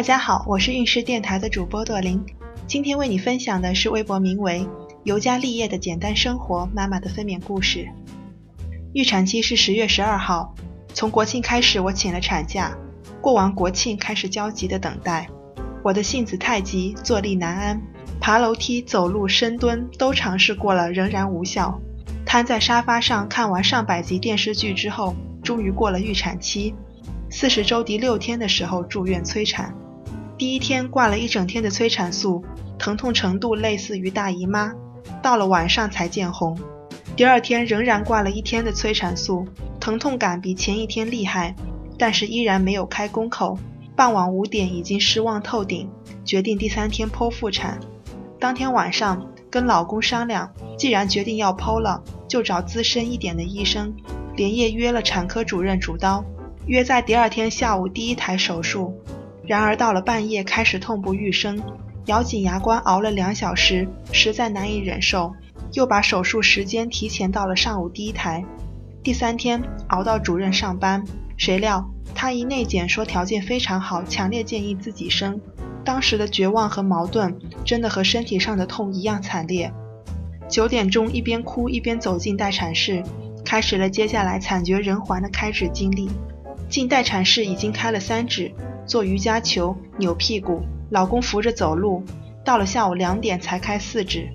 大家好，我是运势电台的主播朵琳，今天为你分享的是微博名为“尤家立业的简单生活”妈妈的分娩故事。预产期是十月十二号，从国庆开始我请了产假，过完国庆开始焦急的等待。我的性子太急，坐立难安，爬楼梯、走路、深蹲都尝试过了，仍然无效。瘫在沙发上看完上百集电视剧之后，终于过了预产期。四十周第六天的时候住院催产，第一天挂了一整天的催产素，疼痛程度类似于大姨妈，到了晚上才见红。第二天仍然挂了一天的催产素，疼痛感比前一天厉害，但是依然没有开宫口。傍晚五点已经失望透顶，决定第三天剖腹产。当天晚上跟老公商量，既然决定要剖了，就找资深一点的医生，连夜约了产科主任主刀。约在第二天下午第一台手术，然而到了半夜开始痛不欲生，咬紧牙关熬了两小时，实在难以忍受，又把手术时间提前到了上午第一台。第三天熬到主任上班，谁料他一内检说条件非常好，强烈建议自己生。当时的绝望和矛盾，真的和身体上的痛一样惨烈。九点钟一边哭一边走进待产室，开始了接下来惨绝人寰的开指经历。进待产室已经开了三指，做瑜伽球、扭屁股，老公扶着走路。到了下午两点才开四指，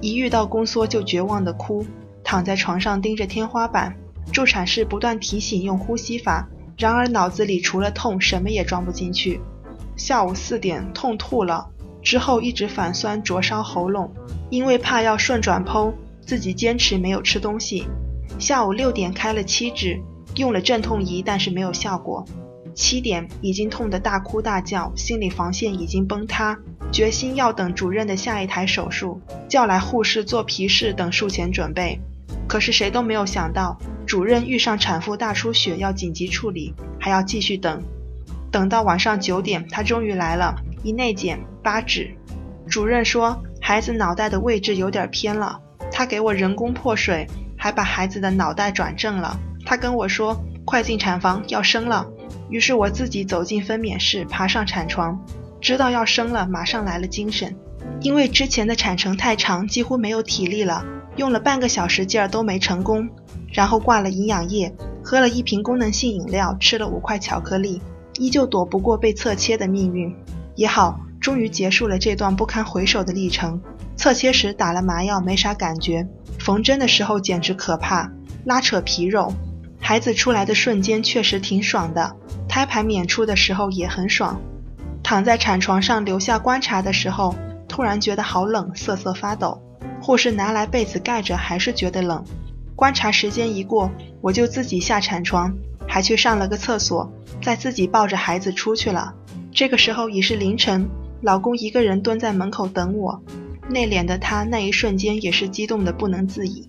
一遇到宫缩就绝望的哭，躺在床上盯着天花板。助产士不断提醒用呼吸法，然而脑子里除了痛什么也装不进去。下午四点痛吐了，之后一直反酸灼烧喉咙，因为怕要顺转剖，自己坚持没有吃东西。下午六点开了七指。用了镇痛仪，但是没有效果。七点已经痛得大哭大叫，心理防线已经崩塌，决心要等主任的下一台手术，叫来护士做皮试等术前准备。可是谁都没有想到，主任遇上产妇大出血要紧急处理，还要继续等。等到晚上九点，他终于来了，一内检八指。主任说孩子脑袋的位置有点偏了，他给我人工破水，还把孩子的脑袋转正了。他跟我说：“快进产房，要生了。”于是我自己走进分娩室，爬上产床，知道要生了，马上来了精神。因为之前的产程太长，几乎没有体力了，用了半个小时劲儿都没成功。然后挂了营养液，喝了一瓶功能性饮料，吃了五块巧克力，依旧躲不过被侧切的命运。也好，终于结束了这段不堪回首的历程。侧切时打了麻药，没啥感觉；缝针的时候简直可怕，拉扯皮肉。孩子出来的瞬间确实挺爽的，胎盘娩出的时候也很爽。躺在产床上留下观察的时候，突然觉得好冷，瑟瑟发抖。护士拿来被子盖着，还是觉得冷。观察时间一过，我就自己下产床，还去上了个厕所，再自己抱着孩子出去了。这个时候已是凌晨，老公一个人蹲在门口等我，内敛的他那一瞬间也是激动的不能自已。